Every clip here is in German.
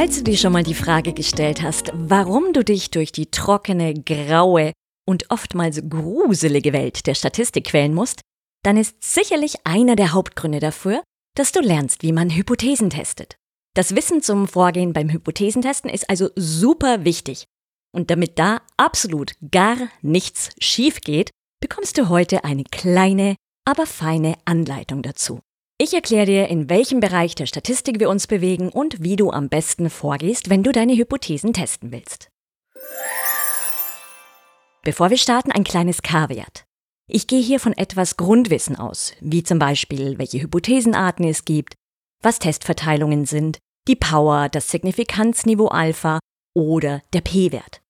Falls du dir schon mal die Frage gestellt hast, warum du dich durch die trockene, graue und oftmals gruselige Welt der Statistik quälen musst, dann ist sicherlich einer der Hauptgründe dafür, dass du lernst, wie man Hypothesen testet. Das Wissen zum Vorgehen beim Hypothesentesten ist also super wichtig. Und damit da absolut gar nichts schief geht, bekommst du heute eine kleine, aber feine Anleitung dazu. Ich erkläre dir, in welchem Bereich der Statistik wir uns bewegen und wie du am besten vorgehst, wenn du deine Hypothesen testen willst. Bevor wir starten, ein kleines K-Wert. Ich gehe hier von etwas Grundwissen aus, wie zum Beispiel, welche Hypothesenarten es gibt, was Testverteilungen sind, die Power, das Signifikanzniveau Alpha oder der P-Wert.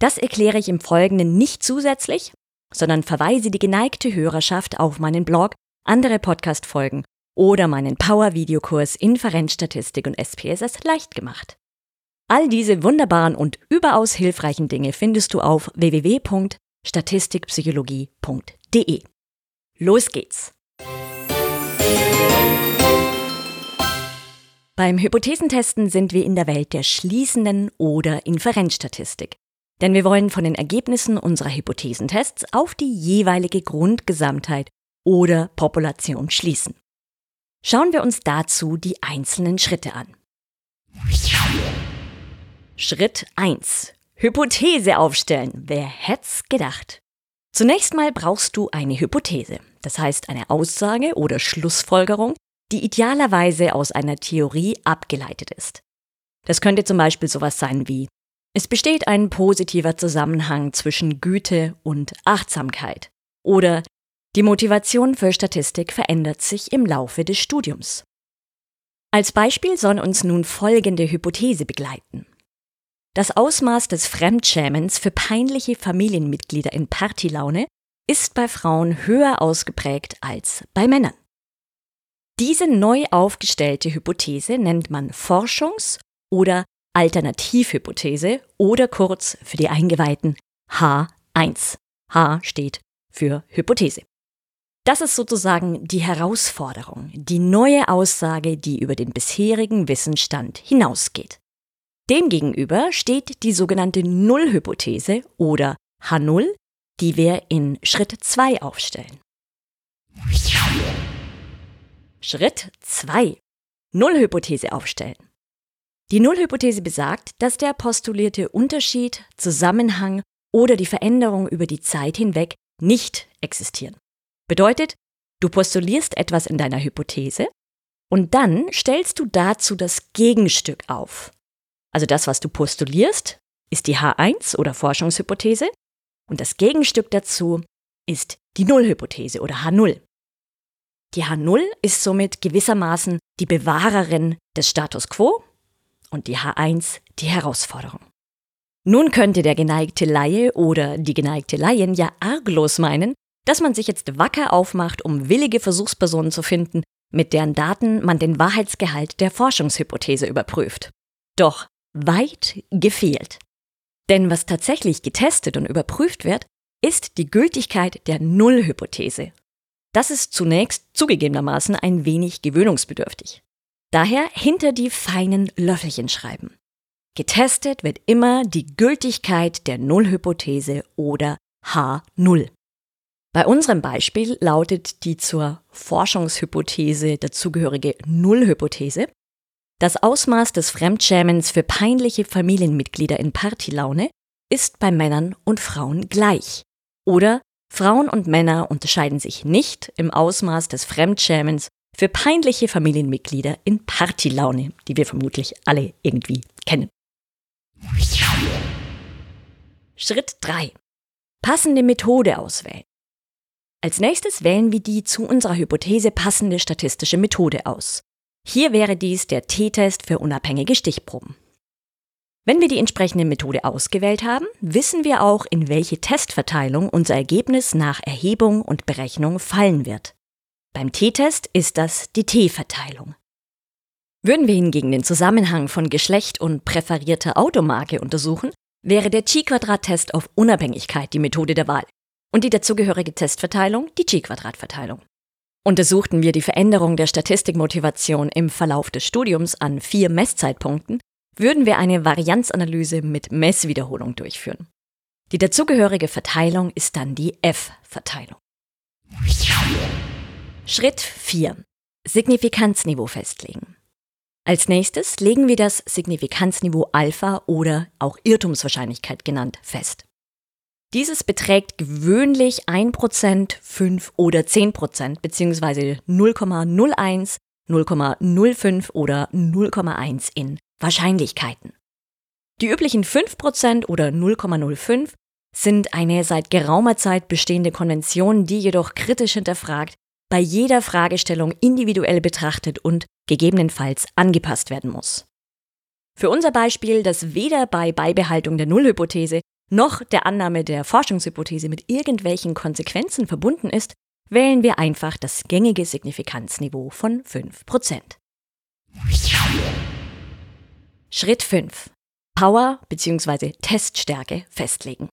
Das erkläre ich im Folgenden nicht zusätzlich, sondern verweise die geneigte Hörerschaft auf meinen Blog, andere Podcast-Folgen oder meinen Power-Videokurs Inferenzstatistik und SPSS leicht gemacht. All diese wunderbaren und überaus hilfreichen Dinge findest du auf www.statistikpsychologie.de. Los geht's! Beim Hypothesentesten sind wir in der Welt der schließenden oder Inferenzstatistik. Denn wir wollen von den Ergebnissen unserer Hypothesentests auf die jeweilige Grundgesamtheit oder Population schließen. Schauen wir uns dazu die einzelnen Schritte an. Schritt 1. Hypothese aufstellen. Wer hätt's gedacht? Zunächst mal brauchst du eine Hypothese, das heißt eine Aussage oder Schlussfolgerung, die idealerweise aus einer Theorie abgeleitet ist. Das könnte zum Beispiel sowas sein wie es besteht ein positiver Zusammenhang zwischen Güte und Achtsamkeit oder die Motivation für Statistik verändert sich im Laufe des Studiums. Als Beispiel soll uns nun folgende Hypothese begleiten. Das Ausmaß des Fremdschämens für peinliche Familienmitglieder in Partylaune ist bei Frauen höher ausgeprägt als bei Männern. Diese neu aufgestellte Hypothese nennt man Forschungs- oder Alternativhypothese oder kurz für die Eingeweihten H1. H steht für Hypothese. Das ist sozusagen die Herausforderung, die neue Aussage, die über den bisherigen Wissensstand hinausgeht. Demgegenüber steht die sogenannte Nullhypothese oder H0, die wir in Schritt 2 aufstellen. Schritt 2. Nullhypothese aufstellen. Die Nullhypothese besagt, dass der postulierte Unterschied, Zusammenhang oder die Veränderung über die Zeit hinweg nicht existieren. Bedeutet, du postulierst etwas in deiner Hypothese und dann stellst du dazu das Gegenstück auf. Also das, was du postulierst, ist die H1 oder Forschungshypothese und das Gegenstück dazu ist die Nullhypothese oder H0. Die H0 ist somit gewissermaßen die Bewahrerin des Status quo und die H1 die Herausforderung. Nun könnte der geneigte Laie oder die geneigte Laien ja arglos meinen, dass man sich jetzt wacker aufmacht, um willige Versuchspersonen zu finden, mit deren Daten man den Wahrheitsgehalt der Forschungshypothese überprüft. Doch weit gefehlt. Denn was tatsächlich getestet und überprüft wird, ist die Gültigkeit der Nullhypothese. Das ist zunächst zugegebenermaßen ein wenig gewöhnungsbedürftig. Daher hinter die feinen Löffelchen schreiben. Getestet wird immer die Gültigkeit der Nullhypothese oder H0. Bei unserem Beispiel lautet die zur Forschungshypothese dazugehörige Nullhypothese, das Ausmaß des Fremdschämens für peinliche Familienmitglieder in Partylaune ist bei Männern und Frauen gleich. Oder Frauen und Männer unterscheiden sich nicht im Ausmaß des Fremdschämens für peinliche Familienmitglieder in Partylaune, die wir vermutlich alle irgendwie kennen. Schritt 3. Passende Methode auswählen. Als nächstes wählen wir die zu unserer Hypothese passende statistische Methode aus. Hier wäre dies der T-Test für unabhängige Stichproben. Wenn wir die entsprechende Methode ausgewählt haben, wissen wir auch, in welche Testverteilung unser Ergebnis nach Erhebung und Berechnung fallen wird. Beim T-Test ist das die T-Verteilung. Würden wir hingegen den Zusammenhang von Geschlecht und präferierter Automarke untersuchen, wäre der Chi-Quadrat-Test auf Unabhängigkeit die Methode der Wahl und die dazugehörige Testverteilung die Chi-Quadrat-Verteilung. Untersuchten wir die Veränderung der Statistikmotivation im Verlauf des Studiums an vier Messzeitpunkten, würden wir eine Varianzanalyse mit Messwiederholung durchführen. Die dazugehörige Verteilung ist dann die F-Verteilung. Schritt 4. Signifikanzniveau festlegen. Als nächstes legen wir das Signifikanzniveau Alpha oder auch Irrtumswahrscheinlichkeit genannt fest. Dieses beträgt gewöhnlich 1%, 5 oder 10% bzw. 0,01, 0,05 oder 0,1 in Wahrscheinlichkeiten. Die üblichen 5% oder 0,05 sind eine seit geraumer Zeit bestehende Konvention, die jedoch kritisch hinterfragt, bei jeder Fragestellung individuell betrachtet und gegebenenfalls angepasst werden muss. Für unser Beispiel, das weder bei Beibehaltung der Nullhypothese noch der Annahme der Forschungshypothese mit irgendwelchen Konsequenzen verbunden ist, wählen wir einfach das gängige Signifikanzniveau von 5%. Schritt 5. Power bzw. Teststärke festlegen.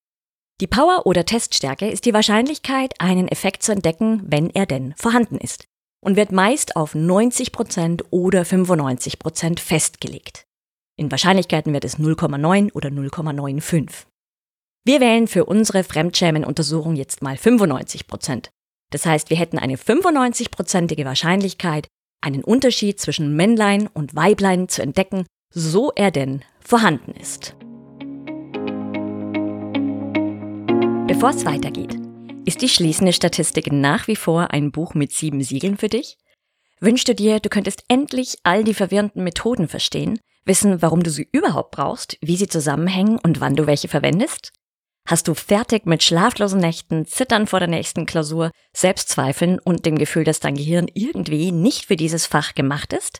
Die Power oder Teststärke ist die Wahrscheinlichkeit, einen Effekt zu entdecken, wenn er denn vorhanden ist, und wird meist auf 90% oder 95% festgelegt. In Wahrscheinlichkeiten wird es 0,9 oder 0,95. Wir wählen für unsere Fremdschämen-Untersuchung jetzt mal 95%. Das heißt, wir hätten eine 95%ige Wahrscheinlichkeit, einen Unterschied zwischen Männlein und Weiblein zu entdecken so er denn vorhanden ist. Bevor es weitergeht, ist die schließende Statistik nach wie vor ein Buch mit sieben Siegeln für dich? Wünschst du dir, du könntest endlich all die verwirrenden Methoden verstehen, wissen, warum du sie überhaupt brauchst, wie sie zusammenhängen und wann du welche verwendest? Hast du fertig mit schlaflosen Nächten, Zittern vor der nächsten Klausur, Selbstzweifeln und dem Gefühl, dass dein Gehirn irgendwie nicht für dieses Fach gemacht ist?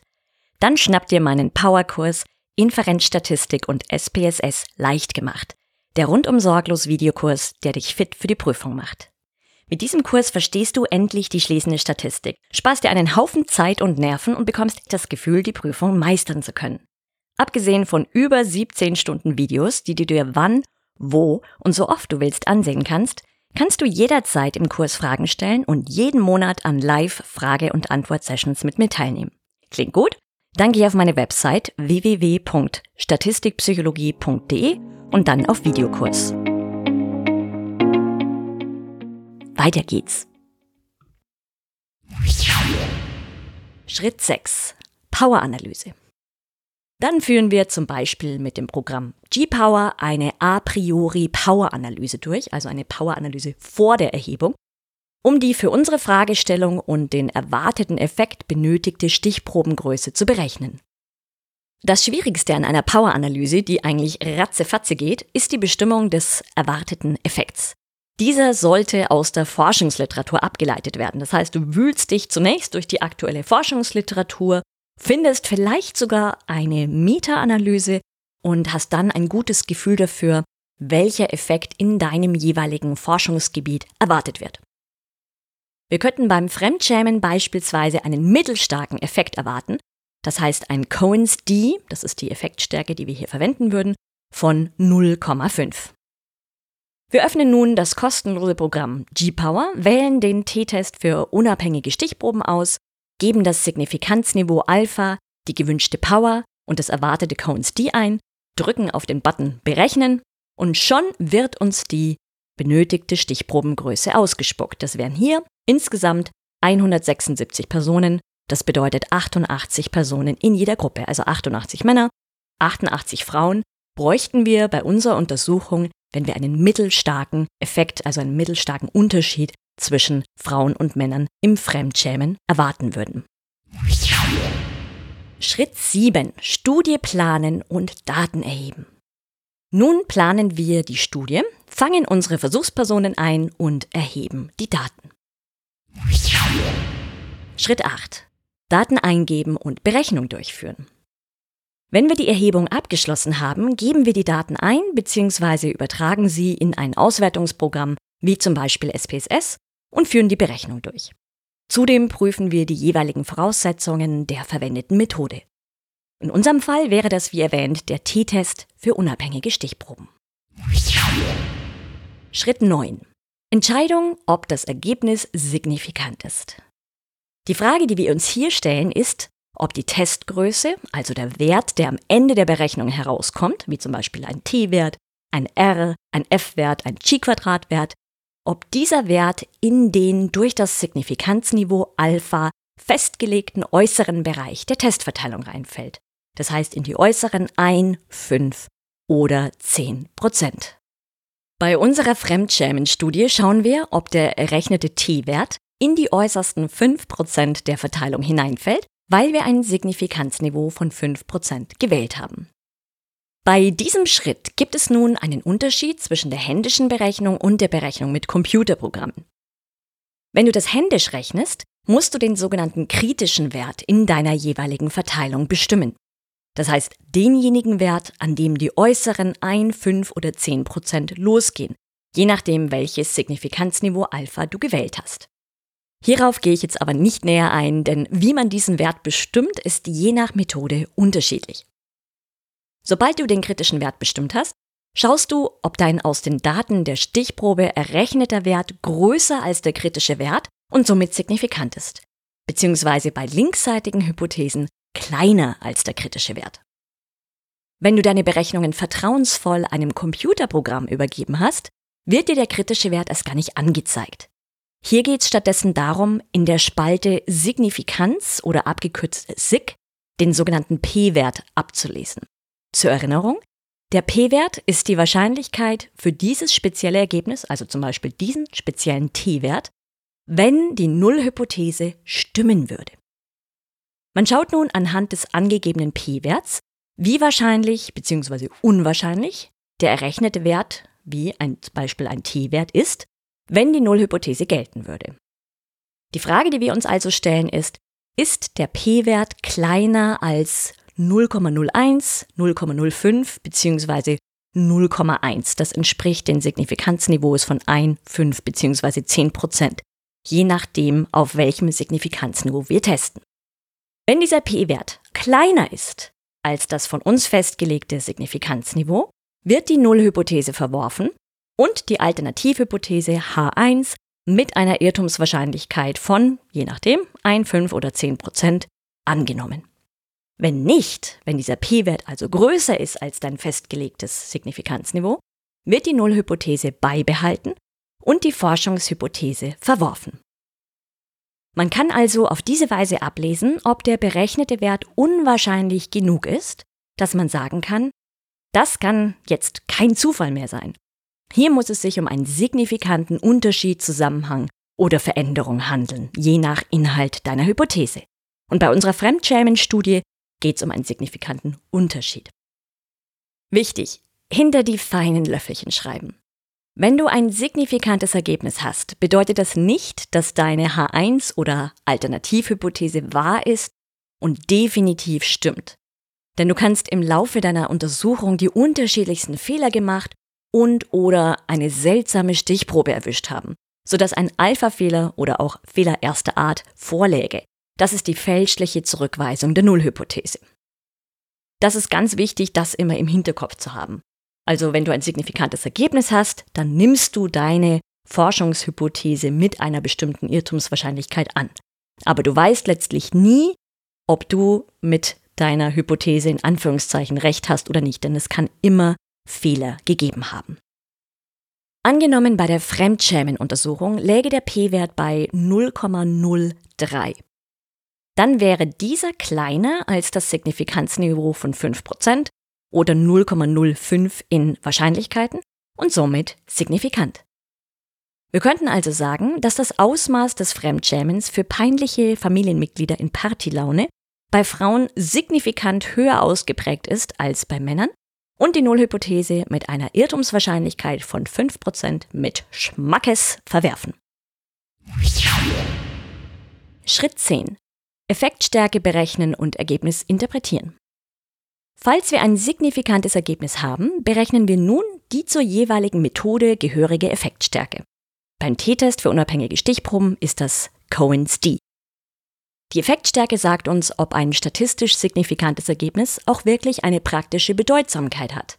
Dann schnapp dir meinen Powerkurs Inferenzstatistik und SPSS leicht gemacht. Der rundum sorglos Videokurs, der dich fit für die Prüfung macht. Mit diesem Kurs verstehst du endlich die schließende Statistik, sparst dir einen Haufen Zeit und Nerven und bekommst das Gefühl, die Prüfung meistern zu können. Abgesehen von über 17 Stunden Videos, die du dir wann, wo und so oft du willst ansehen kannst, kannst du jederzeit im Kurs Fragen stellen und jeden Monat an Live-Frage- und Antwort-Sessions mit mir teilnehmen. Klingt gut? Dann geh auf meine Website www.statistikpsychologie.de und dann auf Videokurs. Weiter geht's. Schritt 6. Poweranalyse. Dann führen wir zum Beispiel mit dem Programm G-Power eine a priori Poweranalyse durch, also eine Poweranalyse vor der Erhebung um die für unsere Fragestellung und den erwarteten Effekt benötigte Stichprobengröße zu berechnen. Das Schwierigste an einer Power-Analyse, die eigentlich ratzefatze geht, ist die Bestimmung des erwarteten Effekts. Dieser sollte aus der Forschungsliteratur abgeleitet werden. Das heißt, du wühlst dich zunächst durch die aktuelle Forschungsliteratur, findest vielleicht sogar eine Meta-Analyse und hast dann ein gutes Gefühl dafür, welcher Effekt in deinem jeweiligen Forschungsgebiet erwartet wird. Wir könnten beim Fremdschämen beispielsweise einen mittelstarken Effekt erwarten, das heißt ein Cohen's D, das ist die Effektstärke, die wir hier verwenden würden, von 0,5. Wir öffnen nun das kostenlose Programm G-Power, wählen den T-Test für unabhängige Stichproben aus, geben das Signifikanzniveau Alpha, die gewünschte Power und das erwartete Cohen's D ein, drücken auf den Button Berechnen und schon wird uns die benötigte Stichprobengröße ausgespuckt. Das wären hier Insgesamt 176 Personen, das bedeutet 88 Personen in jeder Gruppe, also 88 Männer, 88 Frauen, bräuchten wir bei unserer Untersuchung, wenn wir einen mittelstarken Effekt, also einen mittelstarken Unterschied zwischen Frauen und Männern im Fremdschämen erwarten würden. Schritt 7. Studie planen und Daten erheben. Nun planen wir die Studie, fangen unsere Versuchspersonen ein und erheben die Daten. Schritt 8. Daten eingeben und Berechnung durchführen. Wenn wir die Erhebung abgeschlossen haben, geben wir die Daten ein bzw. übertragen sie in ein Auswertungsprogramm wie zum Beispiel SPSS und führen die Berechnung durch. Zudem prüfen wir die jeweiligen Voraussetzungen der verwendeten Methode. In unserem Fall wäre das, wie erwähnt, der T-Test für unabhängige Stichproben. Schritt 9. Entscheidung, ob das Ergebnis signifikant ist. Die Frage, die wir uns hier stellen, ist, ob die Testgröße, also der Wert, der am Ende der Berechnung herauskommt, wie zum Beispiel ein T-Wert, ein R, ein F-Wert, ein Chi-Quadrat-Wert, ob dieser Wert in den durch das Signifikanzniveau Alpha festgelegten äußeren Bereich der Testverteilung reinfällt. Das heißt in die äußeren 1, 5 oder 10 Prozent. Bei unserer Fremdschämen-Studie schauen wir, ob der errechnete T-Wert in die äußersten 5 Prozent der Verteilung hineinfällt, weil wir ein Signifikanzniveau von 5 Prozent gewählt haben. Bei diesem Schritt gibt es nun einen Unterschied zwischen der händischen Berechnung und der Berechnung mit Computerprogrammen. Wenn du das händisch rechnest, musst du den sogenannten kritischen Wert in deiner jeweiligen Verteilung bestimmen. Das heißt, denjenigen Wert, an dem die äußeren 1, 5 oder 10 Prozent losgehen, je nachdem, welches Signifikanzniveau Alpha du gewählt hast. Hierauf gehe ich jetzt aber nicht näher ein, denn wie man diesen Wert bestimmt, ist je nach Methode unterschiedlich. Sobald du den kritischen Wert bestimmt hast, schaust du, ob dein aus den Daten der Stichprobe errechneter Wert größer als der kritische Wert und somit signifikant ist, beziehungsweise bei linksseitigen Hypothesen kleiner als der kritische Wert. Wenn du deine Berechnungen vertrauensvoll einem Computerprogramm übergeben hast, wird dir der kritische Wert erst gar nicht angezeigt. Hier geht es stattdessen darum, in der Spalte Signifikanz oder abgekürzt SIG den sogenannten P-Wert abzulesen. Zur Erinnerung, der P-Wert ist die Wahrscheinlichkeit für dieses spezielle Ergebnis, also zum Beispiel diesen speziellen T-Wert, wenn die Nullhypothese stimmen würde. Man schaut nun anhand des angegebenen P-Werts, wie wahrscheinlich bzw. unwahrscheinlich der errechnete Wert, wie ein Beispiel ein T-Wert ist, wenn die Nullhypothese gelten würde. Die Frage, die wir uns also stellen, ist, ist der P-Wert kleiner als 0,01, 0,05 bzw. 0,1. Das entspricht den Signifikanzniveaus von 1, 5 bzw. 10 Prozent, je nachdem, auf welchem Signifikanzniveau wir testen. Wenn dieser p-Wert kleiner ist als das von uns festgelegte Signifikanzniveau, wird die Nullhypothese verworfen und die Alternativhypothese H1 mit einer Irrtumswahrscheinlichkeit von, je nachdem, 1, 5 oder 10 Prozent angenommen. Wenn nicht, wenn dieser p-Wert also größer ist als dein festgelegtes Signifikanzniveau, wird die Nullhypothese beibehalten und die Forschungshypothese verworfen. Man kann also auf diese Weise ablesen, ob der berechnete Wert unwahrscheinlich genug ist, dass man sagen kann, das kann jetzt kein Zufall mehr sein. Hier muss es sich um einen signifikanten Unterschied, Zusammenhang oder Veränderung handeln, je nach Inhalt deiner Hypothese. Und bei unserer Fremdschämen-Studie geht es um einen signifikanten Unterschied. Wichtig, hinter die feinen Löffelchen schreiben. Wenn du ein signifikantes Ergebnis hast, bedeutet das nicht, dass deine H1 oder Alternativhypothese wahr ist und definitiv stimmt. Denn du kannst im Laufe deiner Untersuchung die unterschiedlichsten Fehler gemacht und oder eine seltsame Stichprobe erwischt haben, sodass ein Alpha-Fehler oder auch Fehler erster Art vorläge. Das ist die fälschliche Zurückweisung der Nullhypothese. Das ist ganz wichtig, das immer im Hinterkopf zu haben. Also wenn du ein signifikantes Ergebnis hast, dann nimmst du deine Forschungshypothese mit einer bestimmten Irrtumswahrscheinlichkeit an. Aber du weißt letztlich nie, ob du mit deiner Hypothese in Anführungszeichen recht hast oder nicht, denn es kann immer Fehler gegeben haben. Angenommen bei der Fremdschämenuntersuchung läge der p-Wert bei 0,03 dann wäre dieser kleiner als das Signifikanzniveau von 5% oder 0,05 in Wahrscheinlichkeiten und somit signifikant. Wir könnten also sagen, dass das Ausmaß des Fremdschämens für peinliche Familienmitglieder in Partylaune bei Frauen signifikant höher ausgeprägt ist als bei Männern und die Nullhypothese mit einer Irrtumswahrscheinlichkeit von 5% mit Schmackes verwerfen. Schritt 10. Effektstärke berechnen und Ergebnis interpretieren. Falls wir ein signifikantes Ergebnis haben, berechnen wir nun die zur jeweiligen Methode gehörige Effektstärke. Beim T-Test für unabhängige Stichproben ist das Cohen's D. Die Effektstärke sagt uns, ob ein statistisch signifikantes Ergebnis auch wirklich eine praktische Bedeutsamkeit hat.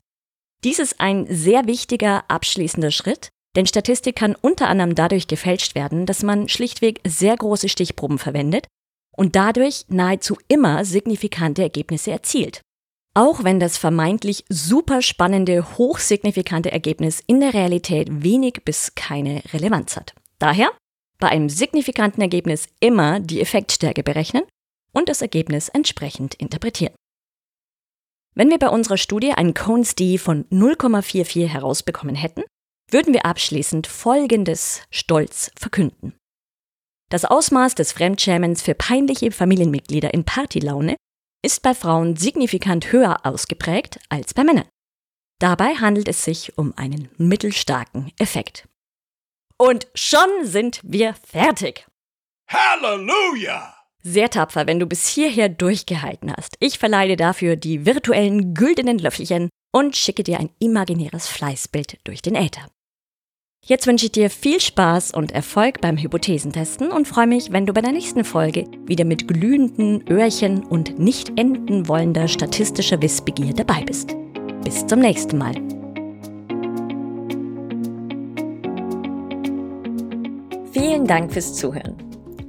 Dies ist ein sehr wichtiger abschließender Schritt, denn Statistik kann unter anderem dadurch gefälscht werden, dass man schlichtweg sehr große Stichproben verwendet und dadurch nahezu immer signifikante Ergebnisse erzielt. Auch wenn das vermeintlich super spannende, hochsignifikante Ergebnis in der Realität wenig bis keine Relevanz hat. Daher bei einem signifikanten Ergebnis immer die Effektstärke berechnen und das Ergebnis entsprechend interpretieren. Wenn wir bei unserer Studie einen Cones D von 0,44 herausbekommen hätten, würden wir abschließend Folgendes stolz verkünden. Das Ausmaß des Fremdschämens für peinliche Familienmitglieder in Partylaune ist bei Frauen signifikant höher ausgeprägt als bei Männern. Dabei handelt es sich um einen mittelstarken Effekt. Und schon sind wir fertig. Halleluja! Sehr tapfer, wenn du bis hierher durchgehalten hast. Ich verleihe dafür die virtuellen güldenen Löffelchen und schicke dir ein imaginäres Fleißbild durch den Äther. Jetzt wünsche ich dir viel Spaß und Erfolg beim Hypothesentesten und freue mich, wenn du bei der nächsten Folge wieder mit glühenden Öhrchen und nicht enden wollender statistischer Wissbegier dabei bist. Bis zum nächsten Mal. Vielen Dank fürs Zuhören.